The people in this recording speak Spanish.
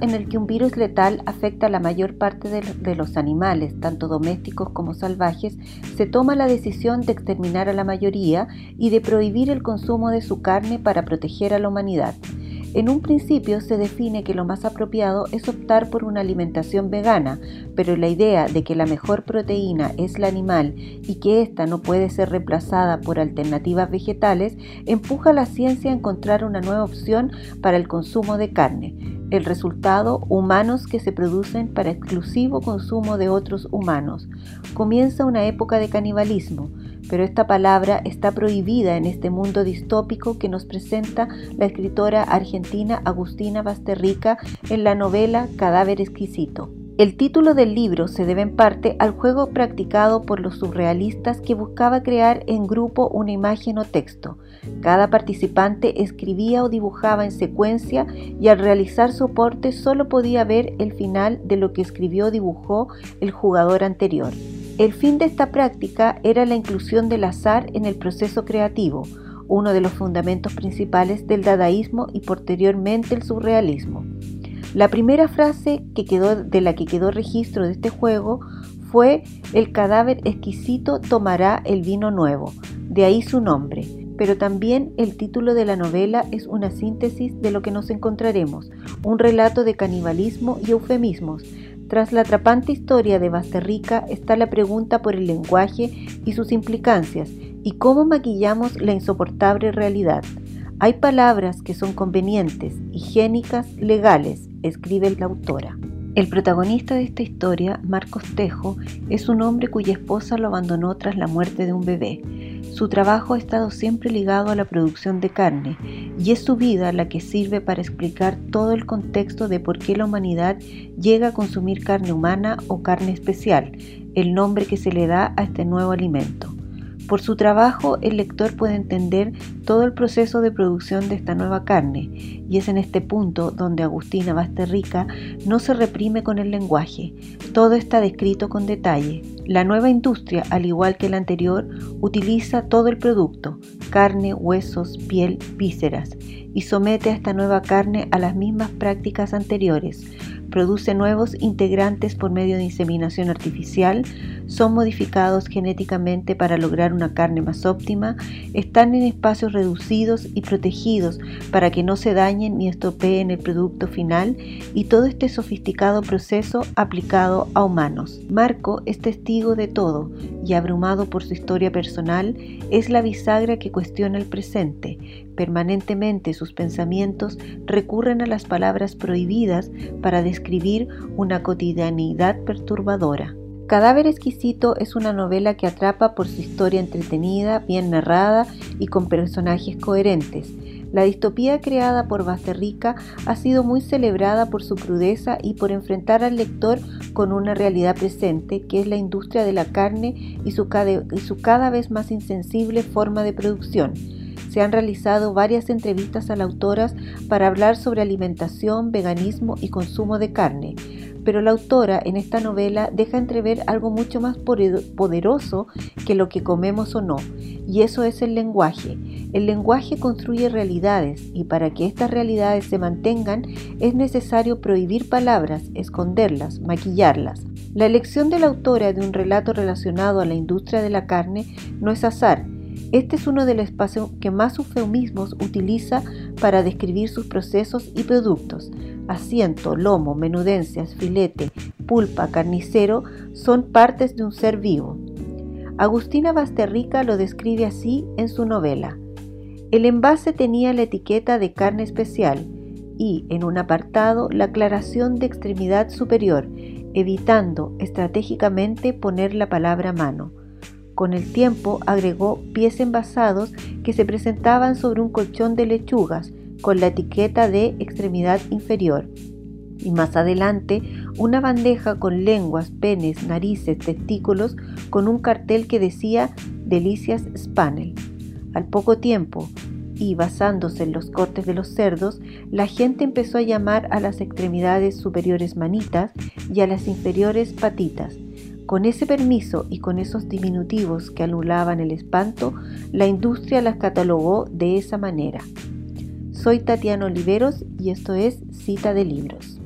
en el que un virus letal afecta a la mayor parte de, los animales, tanto domésticos como salvajes, se toma la decisión de exterminar a la mayoría y de prohibir el consumo de su carne para proteger a la humanidad. En un principio se define que lo más apropiado es optar por una alimentación vegana, pero la idea de que la mejor proteína es la animal y que ésta no puede ser reemplazada por alternativas vegetales empuja a la ciencia a encontrar una nueva opción para el consumo de carne. El resultado, humanos que se producen para exclusivo consumo de otros humanos. Comienza una época de canibalismo, pero esta palabra está prohibida en este mundo distópico que nos presenta la escritora argentina Agustina Basterrica en la novela Cadáver exquisito. El título del libro se debe en parte al juego practicado por los surrealistas que buscaba crear en grupo una imagen o texto. Cada participante escribía o dibujaba en secuencia y al realizar soporte solo podía ver el final de lo que escribió o dibujó el jugador anterior. El fin de esta práctica era la inclusión del azar en el proceso creativo, uno de los fundamentos principales del dadaísmo y posteriormente el surrealismo. La primera frase que quedó, de la que quedó registro de este juego fue El cadáver exquisito tomará el vino nuevo, de ahí su nombre, pero también el título de la novela es una síntesis de lo que nos encontraremos, un relato de canibalismo y eufemismos, tras la atrapante historia de Basterrica está la pregunta por el lenguaje y sus implicancias y cómo maquillamos la insoportable realidad. Hay palabras que son convenientes, higiénicas, legales, escribe la autora. El protagonista de esta historia, Marcos Tejo, es un hombre cuya esposa lo abandonó tras la muerte de un bebé. Su trabajo ha estado siempre ligado a la producción de carne y es su vida la que sirve para explicar todo el contexto de por qué la humanidad llega a consumir carne humana o carne especial, el nombre que se le da a este nuevo alimento. Por su trabajo, el lector puede entender todo el proceso de producción de esta nueva carne, y es en este punto donde Agustina Basterrica no se reprime con el lenguaje, todo está descrito con detalle. La nueva industria, al igual que la anterior, utiliza todo el producto, carne, huesos, piel, vísceras, y somete a esta nueva carne a las mismas prácticas anteriores, produce nuevos integrantes por medio de inseminación artificial, son modificados genéticamente para lograr una carne más óptima, están en espacios reducidos y protegidos para que no se dañen ni estropeen el producto final y todo este sofisticado proceso aplicado a humanos. Marco es testigo de todo y abrumado por su historia personal, es la bisagra que cuestiona el presente. Permanentemente sus pensamientos recurren a las palabras prohibidas para describir una cotidianidad perturbadora. Cadáver exquisito es una novela que atrapa por su historia entretenida, bien narrada y con personajes coherentes. La distopía creada por Basterrica ha sido muy celebrada por su crudeza y por enfrentar al lector con una realidad presente, que es la industria de la carne y su cada, vez más insensible forma de producción. Se han realizado varias entrevistas a la autora para hablar sobre alimentación, veganismo y consumo de carne pero la autora en esta novela deja entrever algo mucho más poderoso que lo que comemos o no, y eso es el lenguaje. El lenguaje construye realidades y para que estas realidades se mantengan es necesario prohibir palabras, esconderlas, maquillarlas. La elección de la autora de un relato relacionado a la industria de la carne no es azar, este es uno de los espacios que más eufemismos utiliza para describir sus procesos y productos. Asiento, lomo, menudencias, filete, pulpa, carnicero son partes de un ser vivo. Agustina Basterrica lo describe así en su novela. El envase tenía la etiqueta de carne especial y, en un apartado, la aclaración de extremidad superior, evitando estratégicamente poner la palabra mano. Con el tiempo agregó pies envasados que se presentaban sobre un colchón de lechugas con la etiqueta de extremidad inferior. Y más adelante una bandeja con lenguas, penes, narices, testículos con un cartel que decía Delicias Spanel. Al poco tiempo, y basándose en los cortes de los cerdos, la gente empezó a llamar a las extremidades superiores manitas y a las inferiores patitas. Con ese permiso y con esos diminutivos que anulaban el espanto, la industria las catalogó de esa manera. Soy Tatiana Oliveros y esto es Cita de Libros.